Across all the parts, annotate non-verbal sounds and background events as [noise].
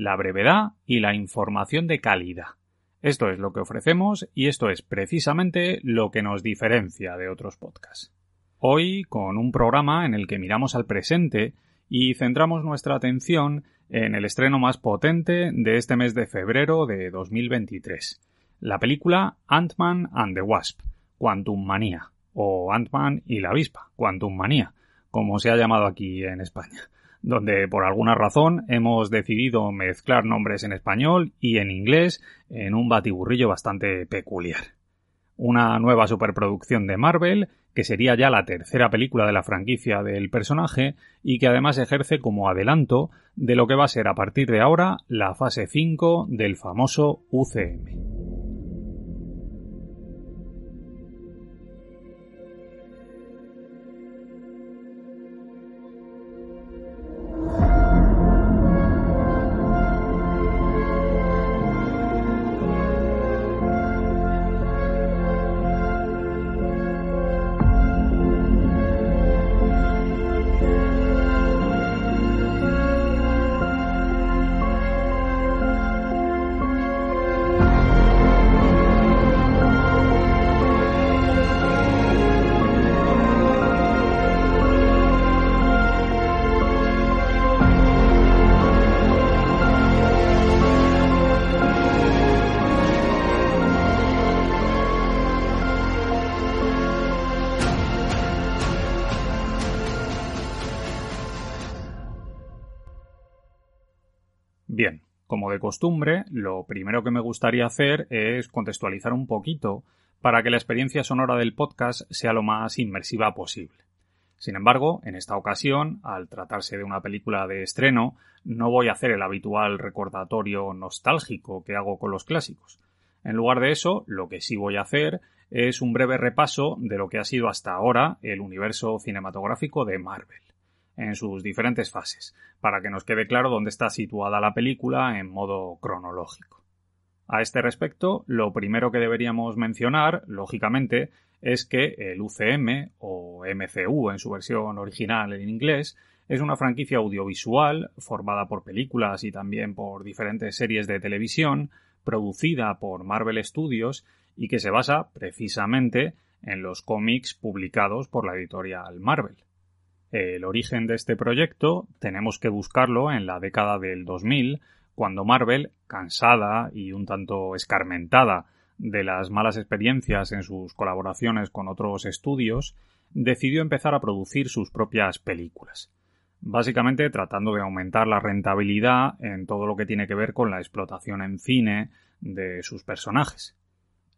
La brevedad y la información de calidad. Esto es lo que ofrecemos y esto es precisamente lo que nos diferencia de otros podcasts. Hoy con un programa en el que miramos al presente y centramos nuestra atención en el estreno más potente de este mes de febrero de 2023, la película Ant-Man and the Wasp, Quantum Manía o Ant-Man y la avispa, Quantum Manía, como se ha llamado aquí en España, donde por alguna razón hemos decidido mezclar nombres en español y en inglés en un batiburrillo bastante peculiar. Una nueva superproducción de Marvel, que sería ya la tercera película de la franquicia del personaje y que además ejerce como adelanto de lo que va a ser a partir de ahora la fase 5 del famoso UCM. Bien, como de costumbre, lo primero que me gustaría hacer es contextualizar un poquito para que la experiencia sonora del podcast sea lo más inmersiva posible. Sin embargo, en esta ocasión, al tratarse de una película de estreno, no voy a hacer el habitual recordatorio nostálgico que hago con los clásicos. En lugar de eso, lo que sí voy a hacer es un breve repaso de lo que ha sido hasta ahora el universo cinematográfico de Marvel en sus diferentes fases, para que nos quede claro dónde está situada la película en modo cronológico. A este respecto, lo primero que deberíamos mencionar, lógicamente, es que el UCM, o MCU en su versión original en inglés, es una franquicia audiovisual formada por películas y también por diferentes series de televisión, producida por Marvel Studios y que se basa precisamente en los cómics publicados por la editorial Marvel. El origen de este proyecto tenemos que buscarlo en la década del 2000, cuando Marvel, cansada y un tanto escarmentada de las malas experiencias en sus colaboraciones con otros estudios, decidió empezar a producir sus propias películas. Básicamente tratando de aumentar la rentabilidad en todo lo que tiene que ver con la explotación en cine de sus personajes.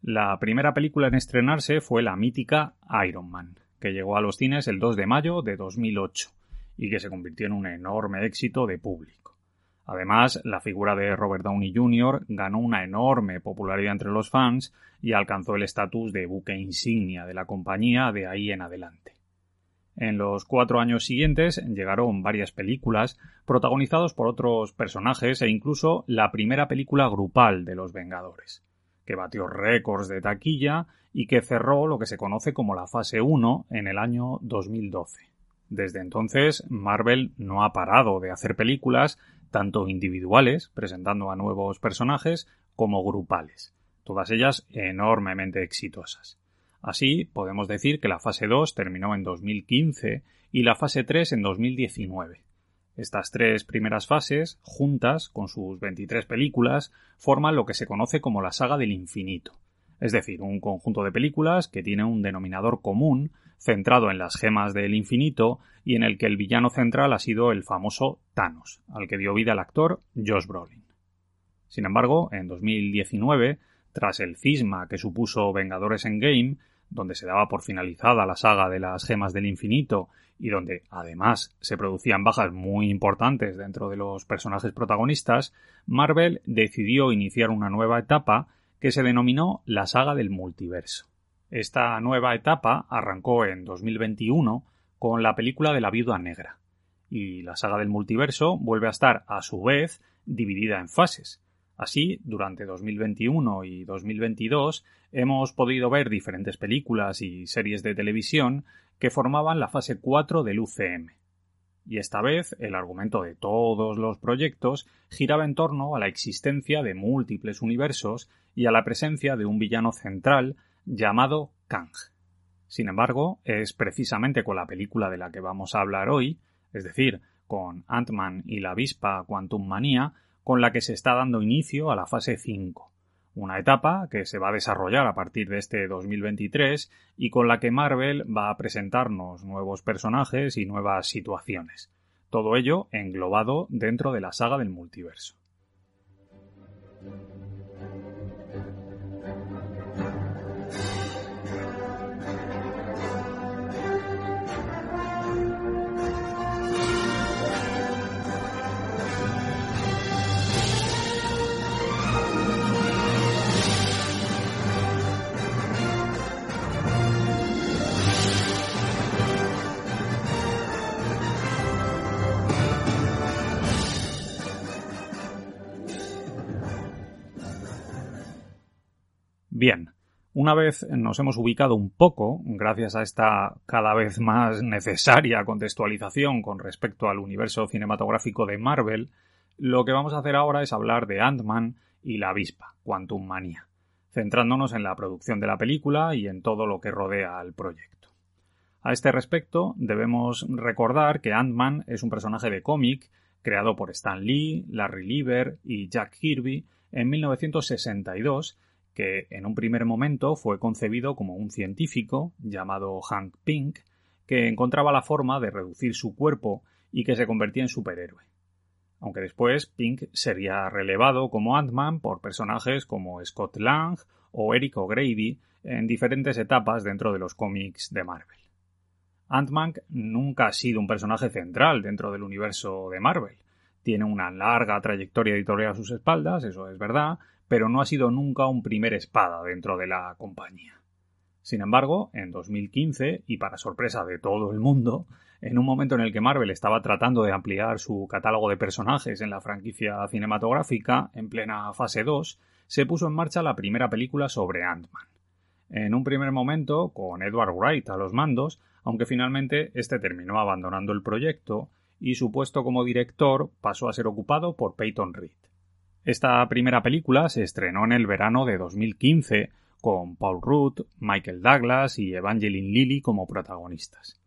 La primera película en estrenarse fue la mítica Iron Man, que llegó a los cines el 2 de mayo de 2008 y que se convirtió en un enorme éxito de público. Además, la figura de Robert Downey Jr. ganó una enorme popularidad entre los fans y alcanzó el estatus de buque insignia de la compañía de ahí en adelante. En los cuatro años siguientes llegaron varias películas protagonizados por otros personajes e incluso la primera película grupal de los Vengadores, que batió récords de taquilla y que cerró lo que se conoce como la fase 1 en el año 2012. Desde entonces, Marvel no ha parado de hacer películas, tanto individuales, presentando a nuevos personajes, como grupales, todas ellas enormemente exitosas. Así, podemos decir que la fase 2 terminó en 2015 y la fase 3 en 2019. Estas tres primeras fases, juntas con sus 23 películas, forman lo que se conoce como la saga del infinito, es decir, un conjunto de películas que tiene un denominador común centrado en las gemas del infinito y en el que el villano central ha sido el famoso Thanos, al que dio vida el actor Josh Brolin. Sin embargo, en 2019, tras el cisma que supuso Vengadores Endgame, donde se daba por finalizada la saga de las gemas del infinito y donde además se producían bajas muy importantes dentro de los personajes protagonistas, Marvel decidió iniciar una nueva etapa que se denominó la saga del multiverso. Esta nueva etapa arrancó en 2021 con la película de la viuda negra, y la saga del multiverso vuelve a estar a su vez dividida en fases, Así, durante 2021 y 2022 hemos podido ver diferentes películas y series de televisión que formaban la fase 4 del UCM. Y esta vez el argumento de todos los proyectos giraba en torno a la existencia de múltiples universos y a la presencia de un villano central llamado Kang. Sin embargo, es precisamente con la película de la que vamos a hablar hoy, es decir, con Ant-Man y la avispa Quantum Manía, con la que se está dando inicio a la fase 5, una etapa que se va a desarrollar a partir de este 2023 y con la que Marvel va a presentarnos nuevos personajes y nuevas situaciones. Todo ello englobado dentro de la saga del multiverso. Una vez nos hemos ubicado un poco, gracias a esta cada vez más necesaria contextualización con respecto al universo cinematográfico de Marvel, lo que vamos a hacer ahora es hablar de Ant-Man y la avispa, Quantum Manía, centrándonos en la producción de la película y en todo lo que rodea al proyecto. A este respecto, debemos recordar que Ant-Man es un personaje de cómic creado por Stan Lee, Larry Lieber y Jack Kirby en 1962 que en un primer momento fue concebido como un científico llamado Hank Pink, que encontraba la forma de reducir su cuerpo y que se convertía en superhéroe. Aunque después Pink sería relevado como Ant-Man por personajes como Scott Lang o Eric O'Grady en diferentes etapas dentro de los cómics de Marvel. Ant-Man nunca ha sido un personaje central dentro del universo de Marvel. Tiene una larga trayectoria editorial a sus espaldas, eso es verdad, pero no ha sido nunca un primer espada dentro de la compañía. Sin embargo, en 2015, y para sorpresa de todo el mundo, en un momento en el que Marvel estaba tratando de ampliar su catálogo de personajes en la franquicia cinematográfica, en plena fase 2, se puso en marcha la primera película sobre Ant-Man. En un primer momento, con Edward Wright a los mandos, aunque finalmente este terminó abandonando el proyecto y su puesto como director pasó a ser ocupado por Peyton Reed. Esta primera película se estrenó en el verano de 2015 con Paul Rudd, Michael Douglas y Evangeline Lilly como protagonistas.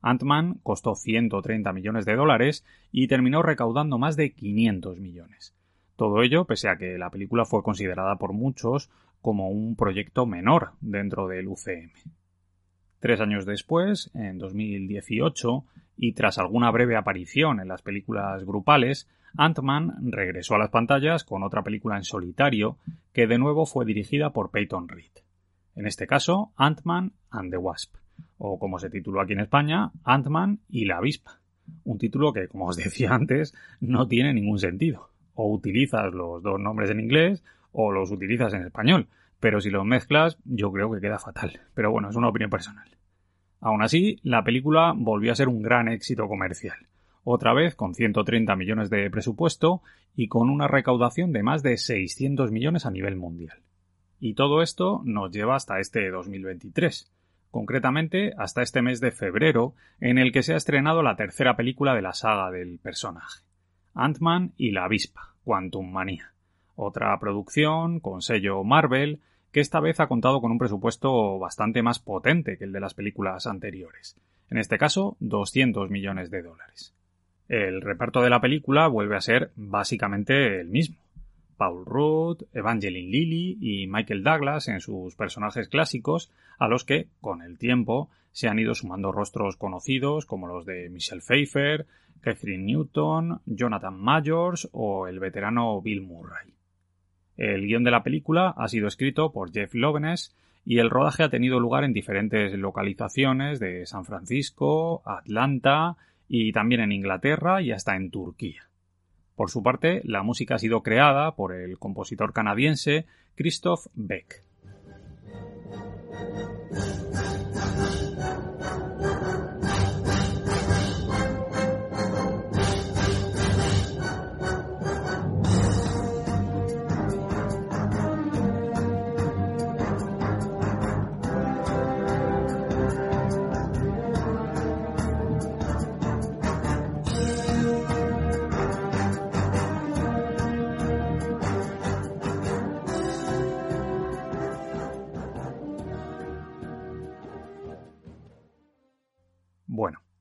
Ant-Man costó 130 millones de dólares y terminó recaudando más de 500 millones. Todo ello pese a que la película fue considerada por muchos como un proyecto menor dentro del UCM. Tres años después, en 2018, y tras alguna breve aparición en las películas grupales, Ant-Man regresó a las pantallas con otra película en solitario que de nuevo fue dirigida por Peyton Reed. En este caso, Ant-Man and the Wasp, o como se tituló aquí en España, Ant-Man y la avispa. Un título que, como os decía antes, no tiene ningún sentido. O utilizas los dos nombres en inglés o los utilizas en español, pero si los mezclas yo creo que queda fatal. Pero bueno, es una opinión personal. Aún así, la película volvió a ser un gran éxito comercial, otra vez con 130 millones de presupuesto y con una recaudación de más de 600 millones a nivel mundial. Y todo esto nos lleva hasta este 2023, concretamente hasta este mes de febrero, en el que se ha estrenado la tercera película de la saga del personaje, Ant-Man y la avispa, Quantum Manía. Otra producción con sello Marvel que esta vez ha contado con un presupuesto bastante más potente que el de las películas anteriores. En este caso, 200 millones de dólares. El reparto de la película vuelve a ser básicamente el mismo. Paul Rudd, Evangeline Lilly y Michael Douglas en sus personajes clásicos, a los que, con el tiempo, se han ido sumando rostros conocidos como los de Michelle Pfeiffer, Catherine Newton, Jonathan Majors o el veterano Bill Murray. El guion de la película ha sido escrito por Jeff Loveness y el rodaje ha tenido lugar en diferentes localizaciones de San Francisco, Atlanta y también en Inglaterra y hasta en Turquía. Por su parte, la música ha sido creada por el compositor canadiense Christoph Beck.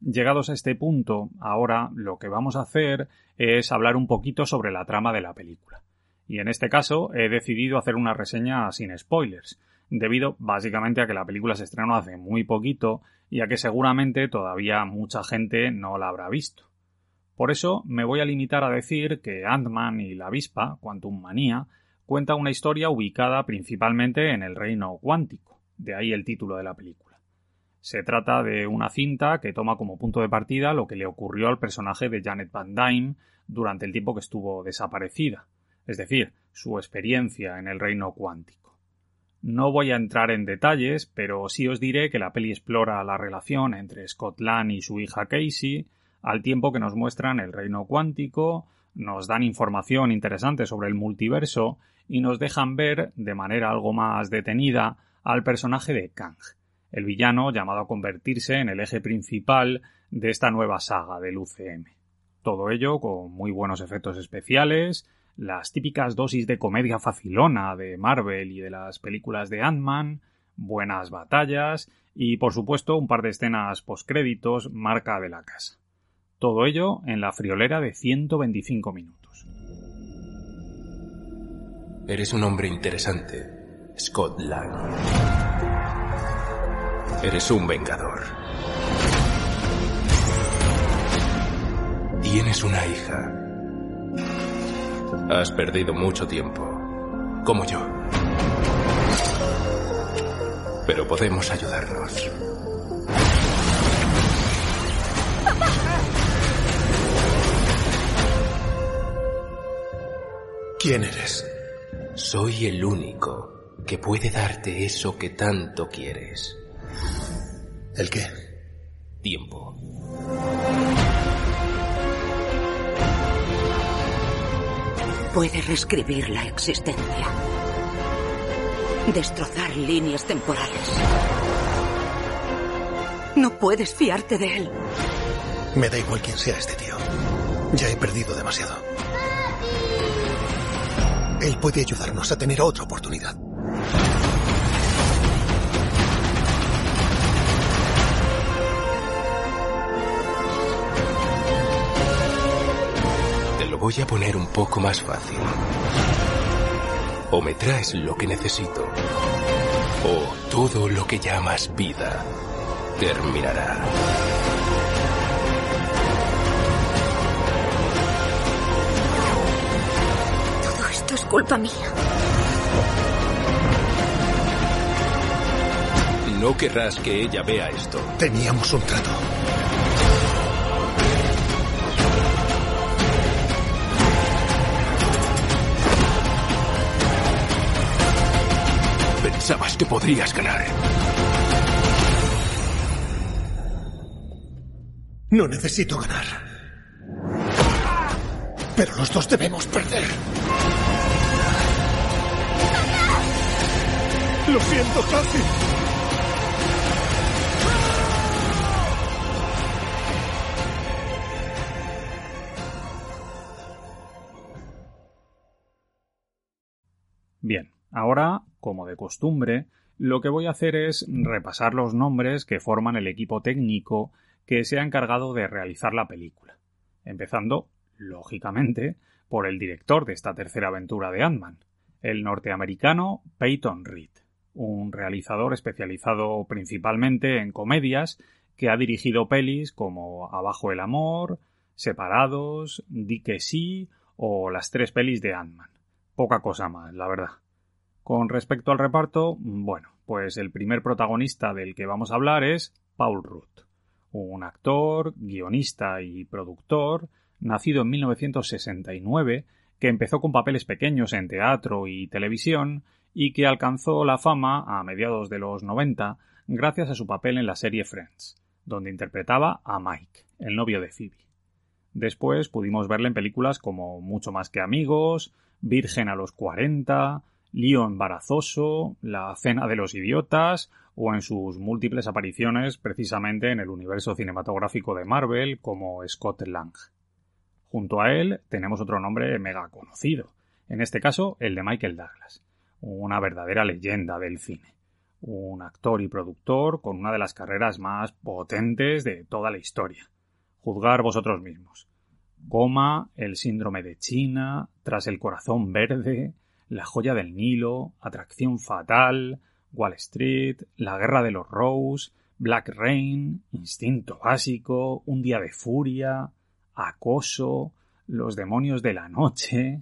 Llegados a este punto, ahora lo que vamos a hacer es hablar un poquito sobre la trama de la película. Y en este caso he decidido hacer una reseña sin spoilers, debido básicamente a que la película se estrenó hace muy poquito y a que seguramente todavía mucha gente no la habrá visto. Por eso me voy a limitar a decir que Ant-Man y la avispa, Quantum Manía, cuenta una historia ubicada principalmente en el reino cuántico, de ahí el título de la película. Se trata de una cinta que toma como punto de partida lo que le ocurrió al personaje de Janet Van Dyne durante el tiempo que estuvo desaparecida, es decir, su experiencia en el reino cuántico. No voy a entrar en detalles, pero sí os diré que la peli explora la relación entre Scott Lang y su hija Casey, al tiempo que nos muestran el reino cuántico, nos dan información interesante sobre el multiverso y nos dejan ver, de manera algo más detenida, al personaje de Kang, el villano llamado a convertirse en el eje principal de esta nueva saga del UCM. Todo ello con muy buenos efectos especiales, las típicas dosis de comedia facilona de Marvel y de las películas de Ant-Man, buenas batallas y, por supuesto, un par de escenas postcréditos marca de la casa. Todo ello en la friolera de 125 minutos. Eres un hombre interesante, Scott Lang. Eres un vengador. Tienes una hija. Has perdido mucho tiempo, como yo. Pero podemos ayudarnos. ¿Quién eres? Soy el único que puede darte eso que tanto quieres. ¿El qué? Tiempo. Puede reescribir la existencia. Destrozar líneas temporales. No puedes fiarte de él. Me da igual quién sea este tío. Ya he perdido demasiado. Él puede ayudarnos a tener otra oportunidad. Voy a poner un poco más fácil. O me traes lo que necesito, o todo lo que llamas vida terminará. Todo esto es culpa mía. No querrás que ella vea esto. Teníamos un trato. Pensabas que podrías ganar. No necesito ganar. Pero los dos debemos perder. Lo siento, casi. Bien, ahora, como de costumbre, lo que voy a hacer es repasar los nombres que forman el equipo técnico que se ha encargado de realizar la película, empezando, lógicamente, por el director de esta tercera aventura de Ant-Man, el norteamericano Peyton Reed, un realizador especializado principalmente en comedias que ha dirigido pelis como Abajo el amor, Separados, Di que sí o las tres pelis de Ant-Man. Poca cosa más, la verdad. Con respecto al reparto, bueno, pues el primer protagonista del que vamos a hablar es Paul Rudd, un actor, guionista y productor, nacido en 1969, que empezó con papeles pequeños en teatro y televisión y que alcanzó la fama a mediados de los 90 gracias a su papel en la serie Friends, donde interpretaba a Mike, el novio de Phoebe. Después pudimos verle en películas como Mucho más que amigos, Virgen a los 40, Lío embarazoso, La cena de los idiotas o en sus múltiples apariciones precisamente en el universo cinematográfico de Marvel como Scott Lang. Junto a él tenemos otro nombre mega conocido, en este caso el de Michael Douglas, una verdadera leyenda del cine, un actor y productor con una de las carreras más potentes de toda la historia. Juzgar vosotros mismos. Coma, El síndrome de China, Tras el corazón verde, La joya del Nilo, Atracción fatal, Wall Street, La guerra de los Rose, Black Rain, Instinto básico, Un día de furia, Acoso, Los demonios de la noche,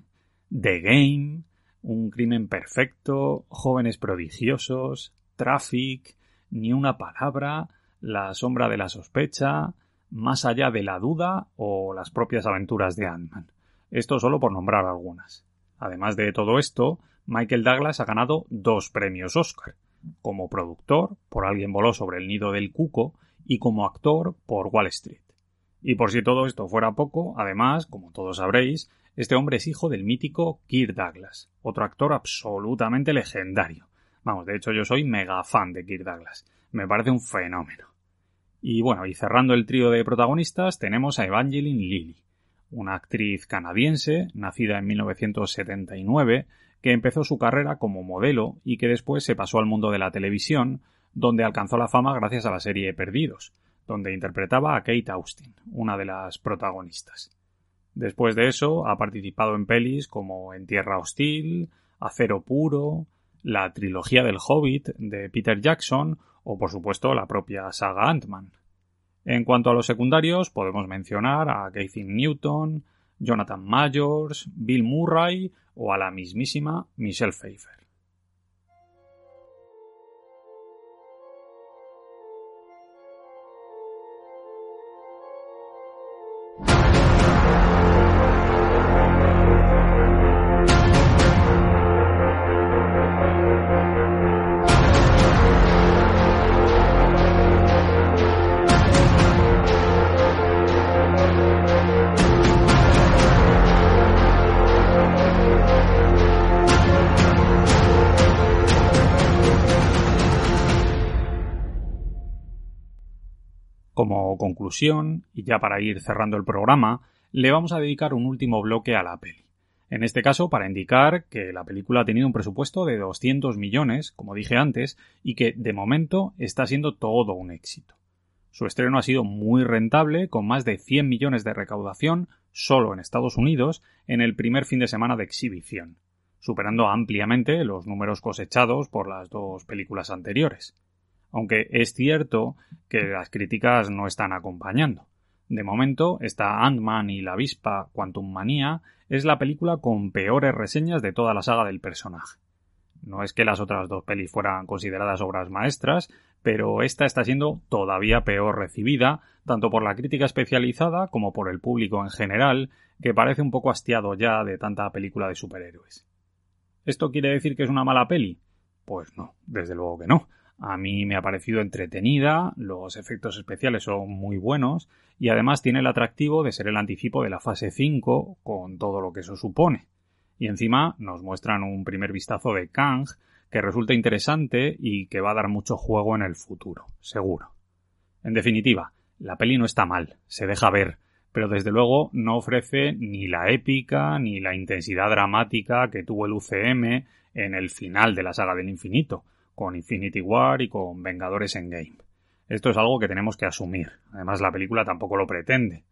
The Game, Un crimen perfecto, Jóvenes prodigiosos, Traffic, Ni una palabra, La sombra de la sospecha, Más allá de la duda o Las propias aventuras de Ant-Man. Esto solo por nombrar algunas. Además de todo esto, Michael Douglas ha ganado dos premios Oscar, como productor por Alguien voló sobre el nido del cuco y como actor por Wall Street. Y por si todo esto fuera poco, además, como todos sabréis, este hombre es hijo del mítico Kirk Douglas, otro actor absolutamente legendario. Vamos, de hecho yo soy mega fan de Kirk Douglas. Me parece un fenómeno. Y bueno, y cerrando el trío de protagonistas tenemos a Evangeline Lilly, una actriz canadiense, nacida en 1979, que empezó su carrera como modelo y que después se pasó al mundo de la televisión, donde alcanzó la fama gracias a la serie Perdidos, donde interpretaba a Kate Austin, una de las protagonistas. Después de eso ha participado en pelis como En Tierra Hostil, Acero Puro, la trilogía del Hobbit de Peter Jackson o por supuesto la propia saga Ant-Man. En cuanto a los secundarios, podemos mencionar a Casey Newton, Jonathan Majors, Bill Murray o a la mismísima Michelle Pfeiffer. Como conclusión, y ya para ir cerrando el programa, le vamos a dedicar un último bloque a la peli. En este caso, para indicar que la película ha tenido un presupuesto de 200 millones, como dije antes, y que de momento está siendo todo un éxito. Su estreno ha sido muy rentable, con más de 100 millones de recaudación solo en Estados Unidos en el primer fin de semana de exhibición, superando ampliamente los números cosechados por las dos películas anteriores aunque es cierto que las críticas no están acompañando. De momento, esta Ant-Man y la avispa Quantum Manía es la película con peores reseñas de toda la saga del personaje. No es que las otras dos pelis fueran consideradas obras maestras, pero esta está siendo todavía peor recibida, tanto por la crítica especializada como por el público en general, que parece un poco hastiado ya de tanta película de superhéroes. ¿Esto quiere decir que es una mala peli? Pues no, desde luego que no A mí me ha parecido entretenida, los efectos especiales son muy buenos y además tiene el atractivo de ser el anticipo de la fase 5 con todo lo que eso supone. Y encima nos muestran un primer vistazo de Kang que resulta interesante y que va a dar mucho juego en el futuro, seguro. En definitiva, la peli no está mal, se deja ver, pero desde luego no ofrece ni la épica ni la intensidad dramática que tuvo el UCM en el final de la saga del infinito, con Infinity War y con Vengadores Endgame. Esto es algo que tenemos que asumir. Además, la película tampoco lo pretende.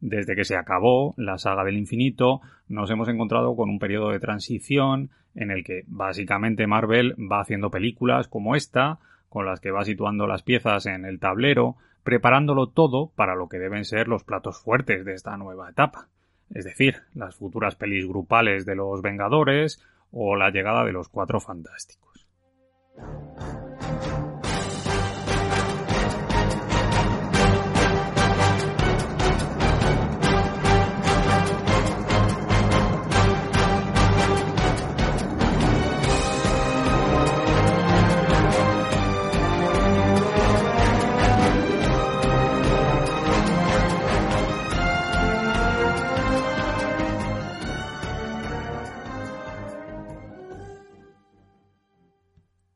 Desde que se acabó la saga del infinito, nos hemos encontrado con un periodo de transición en el que básicamente Marvel va haciendo películas como esta, con las que va situando las piezas en el tablero, preparándolo todo para lo que deben ser los platos fuertes de esta nueva etapa. Es decir, las futuras pelis grupales de los Vengadores o la llegada de los Cuatro Fantásticos. Thank [laughs] you.